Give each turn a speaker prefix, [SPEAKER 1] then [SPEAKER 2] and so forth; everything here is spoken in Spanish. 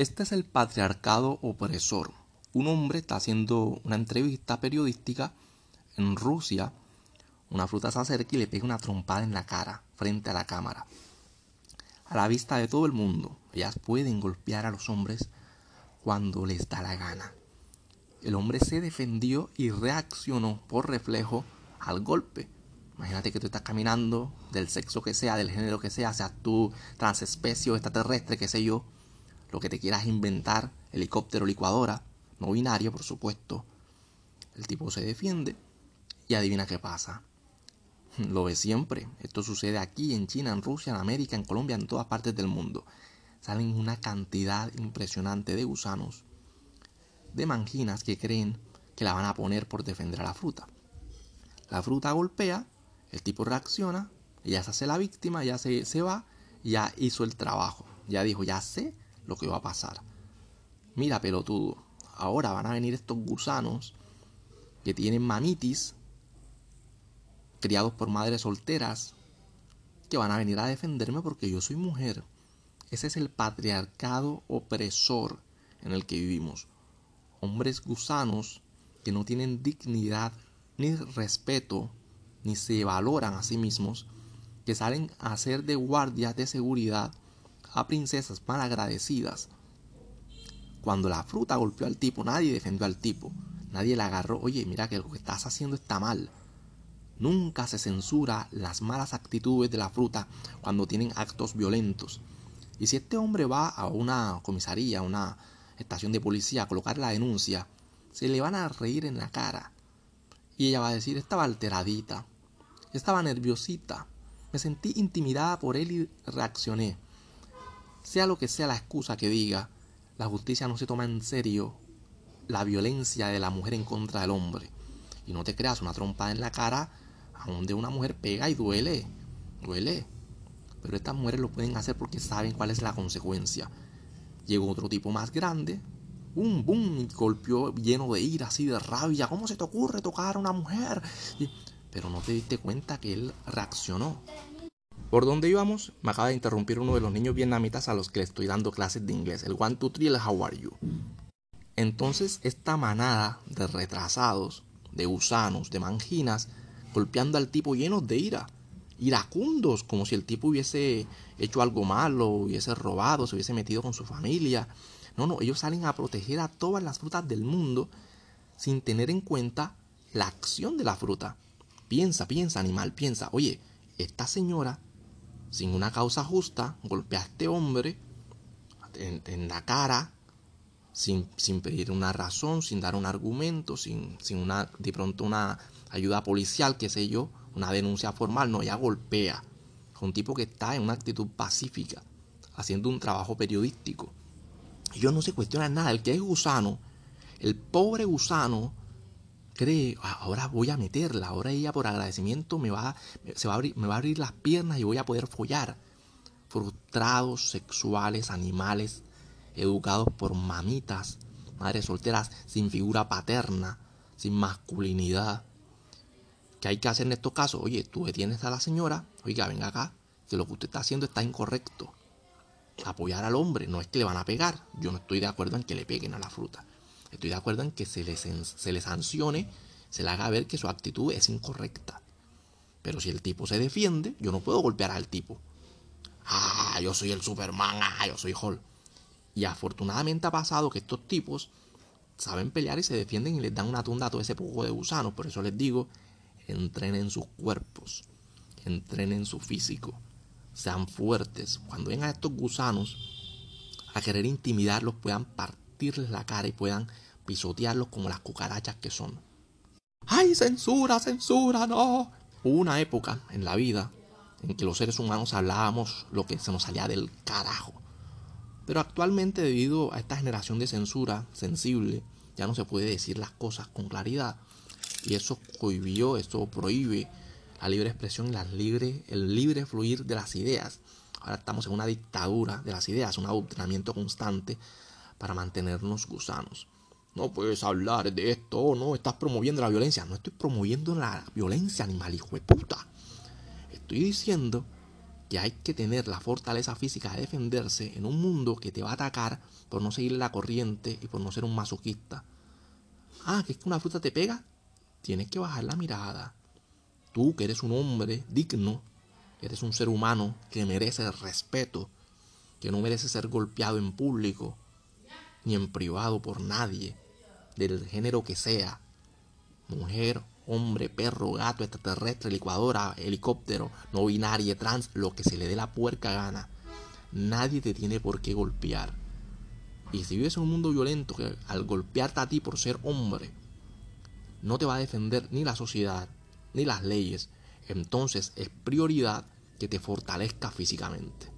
[SPEAKER 1] Este es el patriarcado opresor. Un hombre está haciendo una entrevista periodística en Rusia. Una fruta se acerca y le pega una trompada en la cara, frente a la cámara. A la vista de todo el mundo, ellas pueden golpear a los hombres cuando les da la gana. El hombre se defendió y reaccionó por reflejo al golpe. Imagínate que tú estás caminando del sexo que sea, del género que sea, seas tú transespecie o extraterrestre, qué sé yo, lo que te quieras inventar, helicóptero, licuadora, no binario, por supuesto. El tipo se defiende y adivina qué pasa. Lo ve siempre. Esto sucede aquí, en China, en Rusia, en América, en Colombia, en todas partes del mundo. Salen una cantidad impresionante de gusanos, de manginas que creen que la van a poner por defender a la fruta. La fruta golpea, el tipo reacciona, ella se hace la víctima, ya se, se va, ya hizo el trabajo. Ya dijo, ya sé lo que va a pasar. Mira, pelotudo, ahora van a venir estos gusanos que tienen mamitis, criados por madres solteras, que van a venir a defenderme porque yo soy mujer. Ese es el patriarcado opresor en el que vivimos. Hombres gusanos que no tienen dignidad ni respeto, ni se valoran a sí mismos, que salen a ser de guardias de seguridad a princesas mal agradecidas. Cuando la fruta golpeó al tipo, nadie defendió al tipo. Nadie le agarró, oye, mira que lo que estás haciendo está mal. Nunca se censura las malas actitudes de la fruta cuando tienen actos violentos. Y si este hombre va a una comisaría, a una estación de policía a colocar la denuncia, se le van a reír en la cara. Y ella va a decir, estaba alteradita, estaba nerviosita, me sentí intimidada por él y reaccioné. Sea lo que sea la excusa que diga, la justicia no se toma en serio la violencia de la mujer en contra del hombre. Y no te creas una trompada en la cara a donde una mujer pega y duele. Duele. Pero estas mujeres lo pueden hacer porque saben cuál es la consecuencia. Llegó otro tipo más grande. Boom, boom, y golpeó lleno de ira, así de rabia. ¿Cómo se te ocurre tocar a una mujer? pero no te diste cuenta que él reaccionó. ¿Por dónde íbamos? Me acaba de interrumpir uno de los niños vietnamitas a los que le estoy dando clases de inglés. El one, two, three, el how are you. Entonces, esta manada de retrasados, de gusanos, de manginas, golpeando al tipo llenos de ira, iracundos, como si el tipo hubiese hecho algo malo, hubiese robado, se hubiese metido con su familia. No, no, ellos salen a proteger a todas las frutas del mundo sin tener en cuenta la acción de la fruta. Piensa, piensa, animal, piensa, oye, esta señora sin una causa justa, golpea a este hombre en, la cara, sin, sin, pedir una razón, sin dar un argumento, sin, sin una, de pronto una ayuda policial, qué sé yo, una denuncia formal, no, ella golpea. un tipo que está en una actitud pacífica, haciendo un trabajo periodístico. Yo no se cuestiona nada, el que es gusano, el pobre gusano cree, ah, ahora voy a meterla, ahora ella por agradecimiento me va, se va a abrir, me va a abrir las piernas y voy a poder follar. Frustrados, sexuales, animales, educados por mamitas, madres solteras sin figura paterna, sin masculinidad. ¿Qué hay que hacer en estos casos? Oye, tú detienes a la señora, oiga, venga acá, que lo que usted está haciendo está incorrecto. Apoyar al hombre, no es que le van a pegar. Yo no estoy de acuerdo en que le peguen a la fruta. Estoy de acuerdo en que se le, se sancione, se le haga ver que su actitud es incorrecta. Pero si el tipo se defiende, yo no puedo golpear al tipo. Ah, yo soy el Superman, ah, yo soy Hulk. Y afortunadamente ha pasado que estos tipos saben pelear y se defienden y les dan una tunda a todo ese poco de gusanos. Por eso les digo, entrenen sus cuerpos, entrenen su físico, sean fuertes. Cuando vengan estos gusanos a querer intimidarlos, puedan partir la cara y puedan pisotearlos como las cucarachas que son. ¡Ay, censura, censura, no! Hubo una época en la vida en que los seres humanos hablábamos lo que se nos salía del carajo. Pero actualmente debido a esta generación de censura sensible, ya no se puede decir las cosas con claridad. Y eso cohibió, eso prohíbe la libre expresión y la el libre fluir de las ideas. Ahora estamos en una dictadura de las ideas, un adoctrinamiento constante para mantenernos gusanos. No puedes hablar de esto, no, estás promoviendo la violencia. No estoy promoviendo la violencia, animal hijo de puta. Estoy diciendo que hay que tener la fortaleza física de defenderse en un mundo que te va a atacar por no seguir la corriente y por no ser un masoquista. Ah, que es que una fruta te pega. Tienes que bajar la mirada. Tú, que eres un hombre digno, eres un ser humano que merece respeto, que no merece ser golpeado en público ni en privado por nadie, del género que sea, mujer, hombre, perro, gato, extraterrestre, licuadora, helicóptero, no binaria, trans, lo que se le dé la puerca gana. Nadie te tiene por qué golpear. Y si vives en un mundo violento que al golpearte a ti por ser hombre, no te va a defender ni la sociedad, ni las leyes, entonces es prioridad que te fortalezca físicamente.